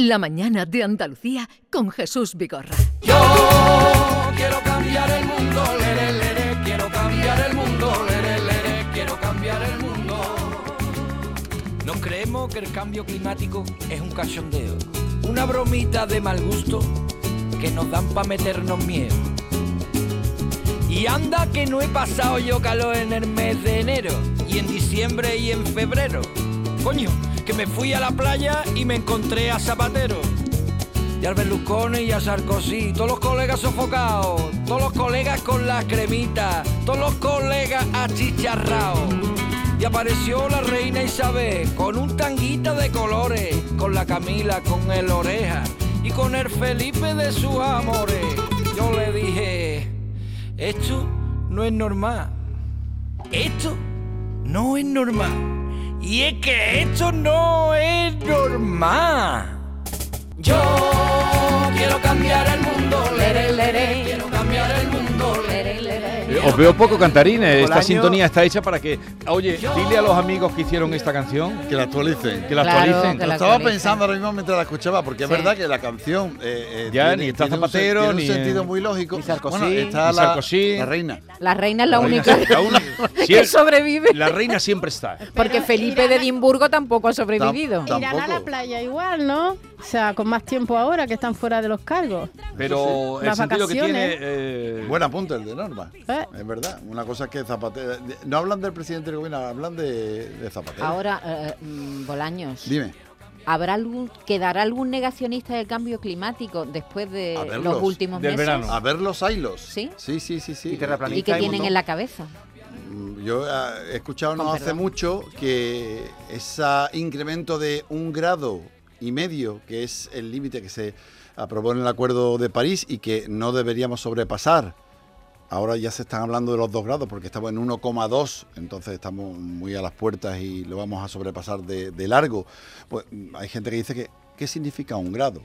La mañana de Andalucía con Jesús Vigorra. Yo quiero cambiar el mundo, quiero cambiar el mundo, lere, quiero cambiar el mundo. Nos creemos que el cambio climático es un cachondeo, una bromita de mal gusto que nos dan para meternos miedo. Y anda que no he pasado yo calor en el mes de enero, y en diciembre y en febrero. Coño, que me fui a la playa y me encontré a Zapatero. Y al Berlusconi y a Sarkozy, todos los colegas sofocados, todos los colegas con la cremita, todos los colegas achicharrados. Y apareció la reina Isabel con un tanguita de colores, con la Camila, con el oreja y con el Felipe de sus amores. Yo le dije, esto no es normal. Esto no es normal. Y es que esto no es normal. Yo quiero cambiar Os veo poco cantarines. Esta año- sintonía está hecha para que. Oye, dile a los amigos que hicieron esta canción Que la actualicen. que la Claro, actualicen. que Lo estaba actualicen. pensando ahora mismo mientras la escuchaba, porque Sí. es verdad que la canción eh, eh, Ya, tiene, ni está tiene un Zapatero, tiene un ni, sentido eh, muy lógico. ni Sarkozy, bueno, está ni la, Sarkozy. la reina. La reina es la, La reina- única que Sí, sobrevive. La reina siempre está. Porque Felipe irán de Edimburgo tampoco ha sobrevivido. Irán a la playa igual, ¿no? O sea, con más tiempo ahora que están fuera de los cargos. Pero el Las sentido que tiene. vacaciones. eh, Buen apunte el de Norma. ¿Eh? Es verdad. Una cosa es que Zapatero. No hablan del presidente del gobierno, hablan de, de Zapatero. Ahora, eh, mm, Bolaños, Dime. ¿habrá algún, ¿quedará algún negacionista del cambio climático después de verlos. los últimos Del meses? verano. A ver los hilos. ¿Sí? Sí, sí, sí. sí. Y ¿Y qué tienen en la cabeza? Mm, Yo eh, he escuchado no hace mucho que ese incremento de un grado y medio, que es el límite que se aprobó en el Acuerdo de París y que no deberíamos sobrepasar, ahora ya se están hablando de los dos grados porque estamos en 1,2, entonces estamos muy a las puertas y lo vamos a sobrepasar de, de largo. Pues hay gente que dice que, ¿qué significa un grado?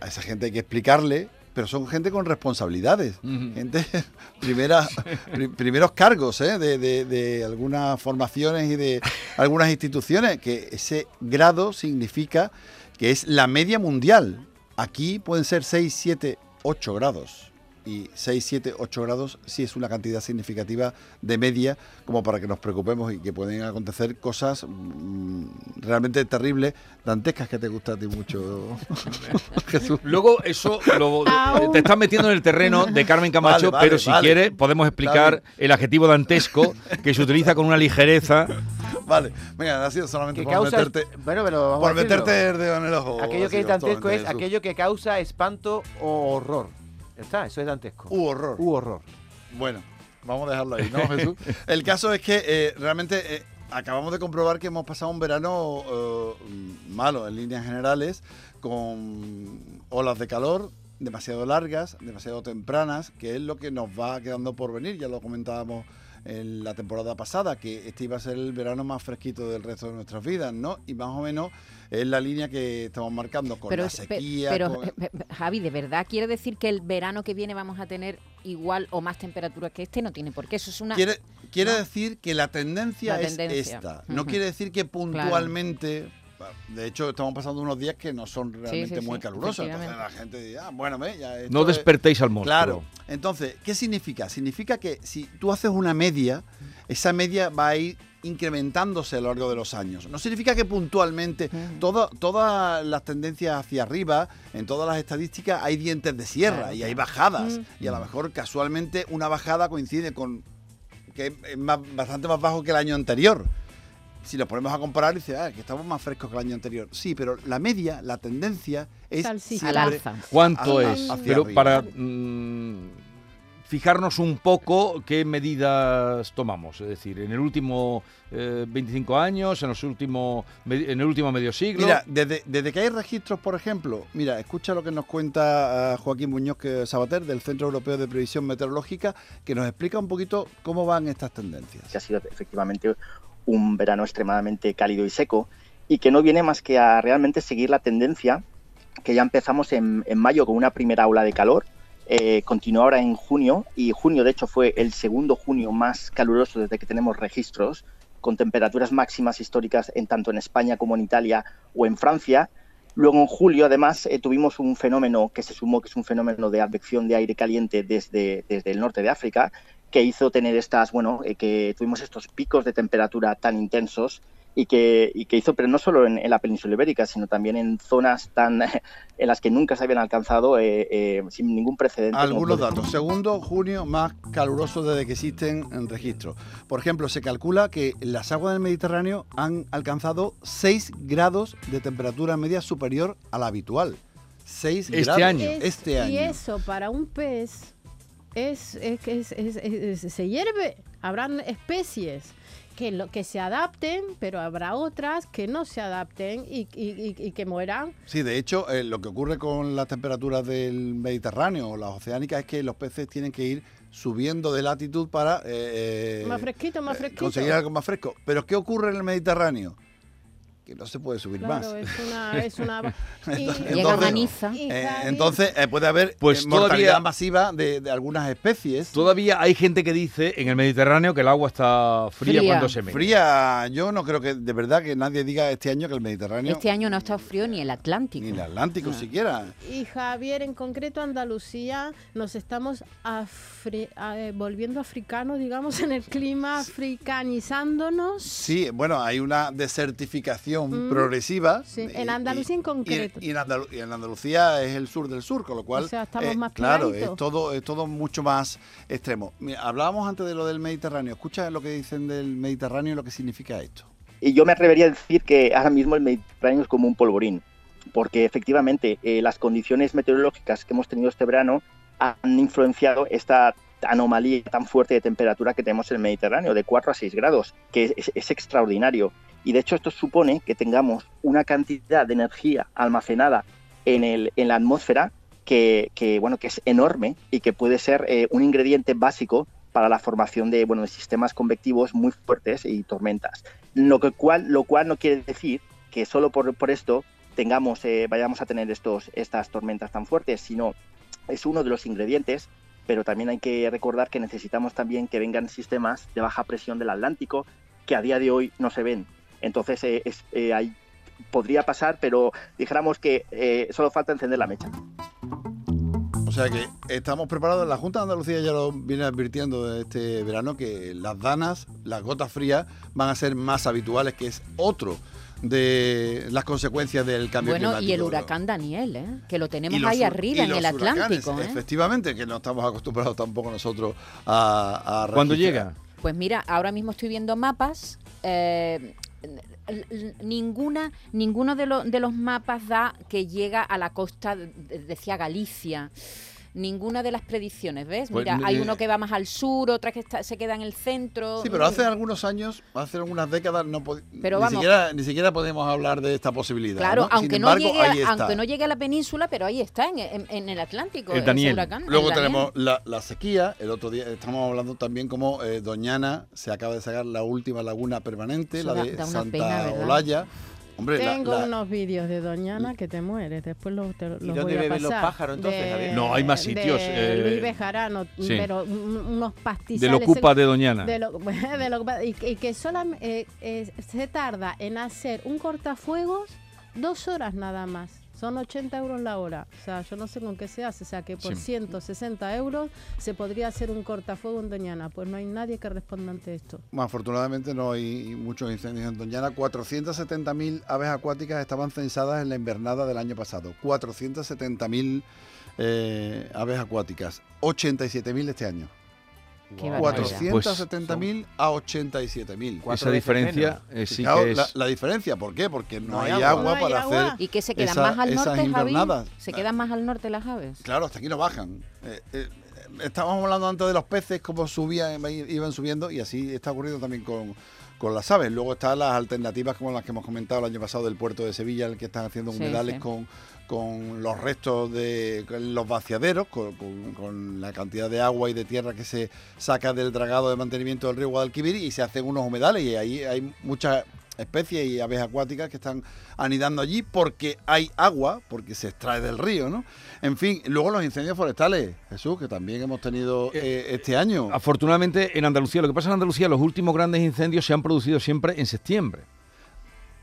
A esa gente hay que explicarle, pero son gente con responsabilidades, gente primera, pri- primeros cargos ¿eh? de, de- de algunas formaciones y de algunas instituciones, que ese grado significa que es la media mundial. Aquí pueden ser 6, 7, 8 grados. Y 6, 7, 8 grados sí es una cantidad significativa de media como para que nos preocupemos y que pueden acontecer cosas mm, realmente terribles, dantescas que te gusta a ti mucho, Jesús. Luego eso lo- te estás metiendo en el terreno de Carmen Camacho, Vale, vale, pero si vale. quieres podemos explicar el adjetivo dantesco que se utiliza con una ligereza. Vale, venga, ha sido solamente por causa. meterte, Bueno, pero vamos por meterte el dedo en el ojo. Aquello que es dantesco es aquello que causa espanto o horror. Ya está, eso es dantesco. U horror. U horror. Bueno, vamos a dejarlo ahí, ¿no, Jesús? El caso es que eh, realmente eh, acabamos de comprobar que hemos pasado un verano eh, malo en líneas generales, con olas de calor demasiado largas, demasiado tempranas, que es lo que nos va quedando por venir. Ya lo comentábamos en la temporada pasada, que este iba a ser el verano más fresquito del resto de nuestras vidas, ¿no? Y más o menos es la línea que estamos marcando con la es- pe- sequía. pero, con- eh, eh, Javi, ¿de verdad quiere decir que el verano que viene vamos a tener igual o más temperaturas que este? No tiene por qué. Eso es una... Quiere, quiere ¿no? decir que la tendencia La es esta. No quiere decir que puntualmente. De hecho, estamos pasando unos días que no son realmente sí, muy sí, calurosos. Entonces la gente dice, ah, bueno, ve, ya No es- despertéis al monstruo. Claro. Entonces, ¿qué significa? Significa que si tú haces una media, esa media va a ir incrementándose a lo largo de los años. No significa que puntualmente todo- todas las tendencias hacia arriba, en todas las estadísticas, hay dientes de sierra Claro, y hay bajadas. Y a lo mejor casualmente una bajada coincide con que es más- bastante más bajo que el año anterior. Si lo ponemos a comparar, dice, ah, que estamos más frescos que el año anterior. Sí, pero la media, la tendencia es. Al alza. ¿Cuánto es? hacia Pero arriba. para mm, fijarnos un poco qué medidas tomamos. Es decir, en el último eh, 25 años, en, los últimos, en el último medio siglo. Mira, desde, desde que hay registros, por ejemplo, mira, escucha lo que nos cuenta ah, Joaquín Muñoz que- Sabater del Centro Europeo de Previsión Meteorológica, que nos explica un poquito cómo van estas tendencias. que ha sido efectivamente un verano extremadamente cálido y seco y que no viene más que a realmente seguir la tendencia que ya empezamos en, en mayo con una primera ola de calor, eh, continuó ahora en junio y junio de hecho fue el segundo junio más caluroso desde que tenemos registros, con temperaturas máximas históricas en tanto en España como en Italia o en Francia. Luego en julio, además, eh, tuvimos un fenómeno que se sumó, que es un fenómeno de advección de aire caliente desde, desde el norte de África, que hizo tener estas, bueno, eh, que tuvimos estos picos de temperatura tan intensos y que, y que hizo, pero no solo en, en la península ibérica, sino también en zonas tan en las que nunca se habían alcanzado eh, eh, sin ningún precedente. Algunos datos. Segundo junio más caluroso desde que existen en registro. Por ejemplo, se calcula que las aguas del Mediterráneo han alcanzado 6 grados de temperatura media superior a la habitual. 6 Este grados. año. Es- Este Y año. eso para un pez es, es, que es- es- es- es- se hierve. Habrán especies que, lo, que se adapten, pero habrá otras que no se adapten y, y- y- y que mueran. Sí, de hecho, eh, lo que ocurre con las temperaturas del Mediterráneo o las oceánicas es que los peces tienen que ir subiendo de latitud para eh, Más fresquito, más eh, fresquito. conseguir algo más fresco. Pero ¿qué ocurre en el Mediterráneo? Que no se puede subir más. Es una... Es una y- Entonces- Llega Maniza. y Eh, entonces eh, puede haber Pues eh, mortalidad todavía- masiva de, de algunas especies. Todavía hay gente que dice en el Mediterráneo que el agua está fría, Fría. cuando se mete. Fría, yo no creo que de verdad que nadie diga este año que el Mediterráneo Este año no ha estado frío ni el Atlántico. ni el Atlántico siquiera. Y Javier, en concreto Andalucía, nos estamos afri- eh, volviendo africanos, digamos, en el clima, africanizándonos. Sí, bueno, hay una desertificación Mm, progresiva. sí, en Andalucía en concreto. Y, en Andalu- y en Andalucía es el sur del sur, con lo cual. O sea, estamos más Claro, es todo, es todo mucho más extremo. Mira, hablábamos antes de lo del Mediterráneo. Escucha lo que dicen del Mediterráneo y lo que significa esto. Y yo me atrevería a decir que ahora mismo el Mediterráneo es como un polvorín, porque efectivamente eh, las condiciones meteorológicas que hemos tenido este verano han influenciado esta anomalía tan fuerte de temperatura que tenemos en el Mediterráneo, de 4 a 6 grados, que es, es extraordinario. Y de hecho esto supone que tengamos una cantidad de energía almacenada en, el, en la atmósfera que, bueno, que es enorme y que puede ser eh, un ingrediente básico para la formación de, bueno, de sistemas convectivos muy fuertes y tormentas. Lo, cual, lo cual no quiere decir que solo por, por esto tengamos, eh, vayamos a tener estos, estas tormentas tan fuertes, sino es uno de los ingredientes, pero también hay que recordar que necesitamos también que vengan sistemas de baja presión del Atlántico que a día de hoy no se ven. Entonces, eh, es, eh, hay- podría pasar, pero dijéramos que eh, solo falta encender la mecha. O sea que estamos preparados. La Junta de Andalucía ya lo viene advirtiendo este verano que las danas, las gotas frías, van a ser más habituales, que es otro de las consecuencias del cambio Bueno, climático. y el huracán Daniel, ¿eh? que lo tenemos los ahí arriba en el Atlántico. ¿eh? Efectivamente, que no estamos acostumbrados tampoco nosotros a, a ¿Cuándo llega? Pues mira, ahora mismo estoy viendo mapas. eh, ninguna, ninguno de, lo- de los mapas da que llega a la costa, de- de- decía Galicia. Ninguna de las predicciones, ¿ves? Pues, Mira, hay uno que va más al sur, otra que está- se queda en el centro. Sí, pero hace algunos años, hace algunas décadas, no Pero ni, vamos. siquiera, ni siquiera podemos hablar de esta posibilidad. Claro, aunque, embargo, no llegue, a- aunque no llegue a la península, pero ahí está, en, en- en el Atlántico. El ese Daniel. huracán, Luego tenemos la, la sequía. El otro día estamos hablando también como eh, Doñana se acaba de sacar la última laguna permanente, Eso la de da Santa. Olaya. Hombre, Tengo la- unos vídeos de Doñana que te mueres, después los, te, los dónde voy a beben los pasar. pájaros, entonces, De- Javier? No, hay más sitios, de eh, Luis Bejarano, sí. pero un- unos pastizales. De lo ocupa de Doñana. de lo- de lo- y, y que solamente se tarda en hacer un cortafuegos dos horas nada más. Son 80 euros la hora. O sea, yo no sé con qué se hace. O sea, que por Sí. 160 euros se podría hacer un cortafuego en Doñana. Pues no hay nadie que responda ante esto. Afortunadamente no hay muchos incendios en Doñana. 470.000 aves acuáticas estaban censadas en la invernada del año pasado. 470.000 eh, aves acuáticas. 87.000 este año. Qué barbaridad. 470.000 a 87.000. Cuatro Esa diferencia menos. eh, sí Fijaos que es... la, la diferencia, ¿por qué? Porque no, No hay hay, agua. agua, No hay para agua. hacer ¿Y que se quedan esa- más al esas norte, Javi? ¿Se quedan más al norte las aves? Claro, hasta aquí no bajan. Eh, eh, estábamos hablando antes de los peces, cómo subían, iban subiendo, y así está ocurriendo también con, con las aves. Luego están las alternativas como las que hemos comentado el año pasado del puerto de Sevilla, el que están haciendo humedales sí. con con los restos de los vaciaderos, con, con- con la cantidad de agua y de tierra que se saca del dragado de mantenimiento del río Guadalquivir y se hacen unos humedales y ahí hay muchas especies y aves acuáticas que están anidando allí porque hay agua, porque se extrae del río, ¿no? En fin, luego los incendios forestales, Jesús, que también hemos tenido eh, este año. Afortunadamente en Andalucía, lo que pasa en Andalucía, los últimos grandes incendios se han producido siempre en septiembre.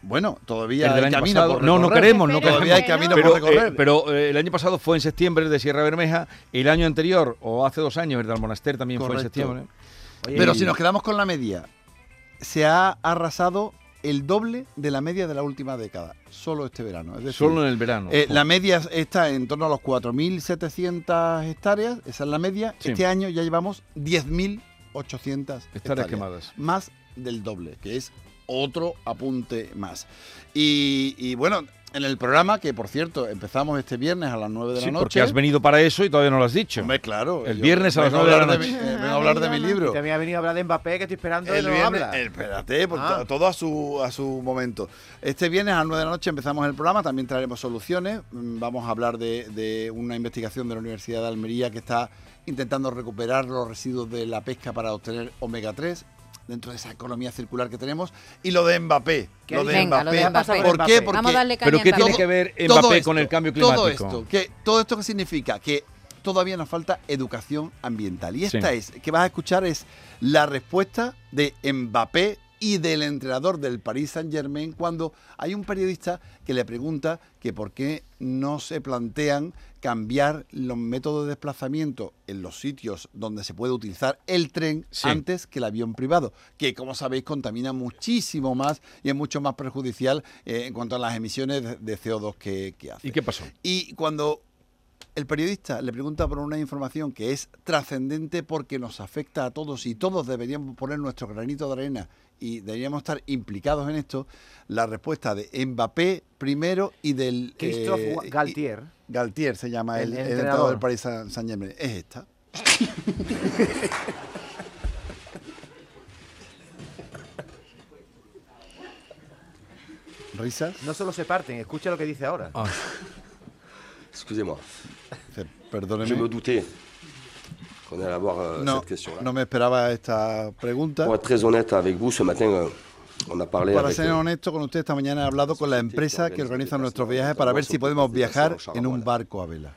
Bueno, todavía El hay camino pasado. por No, no queremos, no Todavía hay queremos. camino Pero, por recorrer. eh, pero eh, el año pasado fue en septiembre de Sierra Bermeja, el año anterior, o hace dos años, el del Monaster también fue en septiembre. Oye, Pero si nos quedamos con la media, se ha arrasado el doble de la media de la última década, solo este verano. Es decir, Solo en el verano. eh, la media está en torno a los 4.700 hectáreas, esa es la media. Sí. Este año ya llevamos 10.800 Hectáreas hectáreas. quemadas. Más del doble, que es otro apunte más. Y, y bueno, en el programa, que por cierto empezamos este viernes a las 9 de Sí, la noche. porque has venido para eso y todavía no lo has dicho. Hombre, claro. El viernes a las vengo 9 de la mi- noche. eh, vengo a hablar de mi libro. También ha venido a hablar de Mbappé, que estoy esperando y El no viernes, habla. el- espérate, pues, Ah. to- todo a su, a su momento. Este viernes a las 9 de la noche empezamos el programa, también traeremos soluciones. Mm, Vamos a hablar de, de una investigación de la Universidad de Almería que está intentando recuperar los residuos de la pesca para obtener omega 3 dentro de esa economía circular que tenemos. Y lo de Mbappé. ¿Qué Lo de? Venga, lo de Mbappé. Mbappé. ¿Por qué? Mbappé. Porque Vamos a darle caña ¿Pero qué tiene Mbappé. que ver todo Mbappé esto, con el cambio climático? Todo esto, que, todo esto que significa que todavía nos falta educación ambiental. Y esta Sí. es, que vas a escuchar, es la respuesta de Mbappé y del entrenador del Paris Saint Germain cuando hay un periodista que le pregunta que por qué no se plantean cambiar los métodos de desplazamiento en los sitios donde se puede utilizar el tren Sí. antes que el avión privado, que como sabéis contamina muchísimo más y es mucho más perjudicial eh, en cuanto a las emisiones de, de CO2 que, que hace. ¿Y qué pasó? Y cuando el periodista le pregunta por una información que es trascendente porque nos afecta a todos y todos deberíamos poner nuestro granito de arena y deberíamos estar implicados en esto, la respuesta de Mbappé primero y del... Christophe eh, Galtier. y- Galtier se llama El el, el entrenador. del Paris Saint Saint Germain. Es esta. ¿Risas? No solo se parten, escucha lo que dice ahora. Ah, Excusez-moi, Dice, je me Perdóneme. doutais qu'on allait avoir euh, No, cette question-là. no me esperaba esta pregunta. Pour être très honnête avec vous, ce matin, euh, on a parlé Para avec... ser euh, honesto con usted, esta mañana he hablado con la empresa que organiza nuestros viajes para ver si podemos viajar en un barco a vela.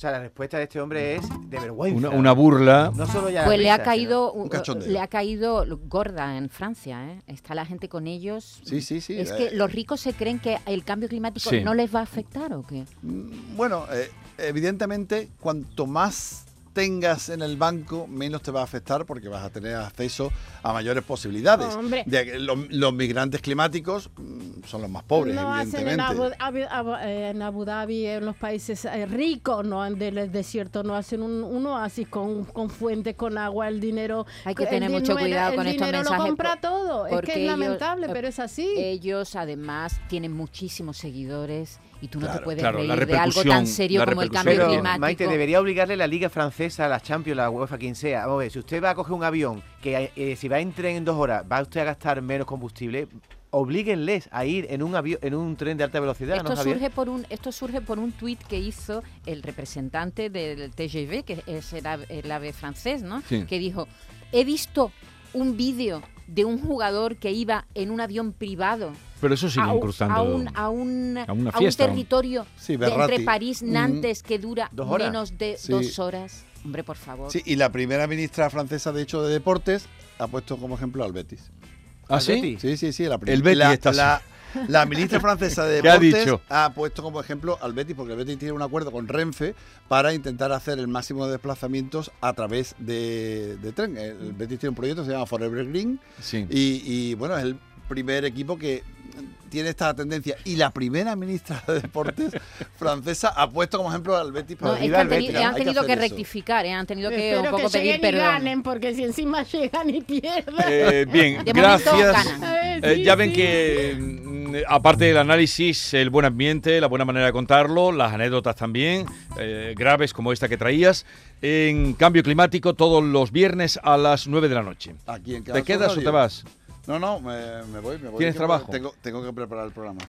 O sea, la respuesta de este hombre es de vergüenza. una, una burla. No solo ya Pues le ha caído un le ha caído gorda en Francia, ¿eh? Está la gente con ellos. Sí, sí, sí. Es eh, que los ricos se creen que el cambio climático Sí. no les va a afectar o qué? mm, Bueno, eh, evidentemente, cuanto más tengas en el banco, menos te va a afectar porque vas a tener acceso a mayores posibilidades. Hombre. De que los, los migrantes climáticos son los más pobres, no hacen en evidentemente. Abu, eh, en Abu Dhabi, en los países eh, ricos, no del desierto, no hacen un, un oasis con, con fuentes, con agua, el dinero. Hay que el tener mucho dinero- cuidado el con estos dinero mensajes lo compra por- todo. Es que es ellos- lamentable, eh, pero es así. Ellos además tienen muchísimos seguidores y tú no te puedes claro, reír de algo tan serio como el cambio Pero, climático. Maite, debería obligarle la Liga Francesa, la Champions, la UEFA, quien sea. Vamos a ver, si usted va a coger un avión, que eh, si va en tren en dos horas, va usted a gastar menos combustible, oblíguenles a ir en un avión, en un tren de alta velocidad, Esto surge por un esto surge por un tuit que hizo el representante del TGV, que es el ave, el ave francés, ¿no? Sí. Que dijo, he visto un vídeo de un jugador que iba en un avión privado Pero eso sigue a, incrustando. a un, a, un, a una a un territorio Sí, de entre. París Mm. Nantes que dura menos de Sí. dos horas. Hombre, por favor. Sí, y la primera ministra francesa, de hecho, de deportes, ha puesto como ejemplo al Betis. ¿Ah, ¿Al sí? Betis? Sí, sí, sí. La El Betis la, está la, la ministra francesa de ¿Qué ha Deportes dicho? ha, puesto como ejemplo al Betis, porque el Betis tiene un acuerdo con Renfe para intentar hacer el máximo de desplazamientos a través de, de tren. El Betis tiene un proyecto que se llama Forever Green Sí. y, y, bueno, es el primer equipo que tiene esta tendencia. Y la primera ministra de Deportes francesa ha puesto como ejemplo al Betis No, para es ir que al han, teni- Betis. han que tenido que, rectificar, ¿eh? han tenido que Espero un poco que pedir y perdón. ganen, porque si encima llegan y pierden. Eh, bien, De gracias. Eh, sí, ya ven sí. que, mm, aparte del análisis, el buen ambiente, la buena manera de contarlo, las anécdotas también, eh, graves como esta que traías, en Cambio Climático todos los viernes a las 9 de la noche. Aquí en ¿Te quedas o te vas? No, no, me, me voy, me voy. ¿Tienes que trabajo? Tengo, tengo que preparar el programa.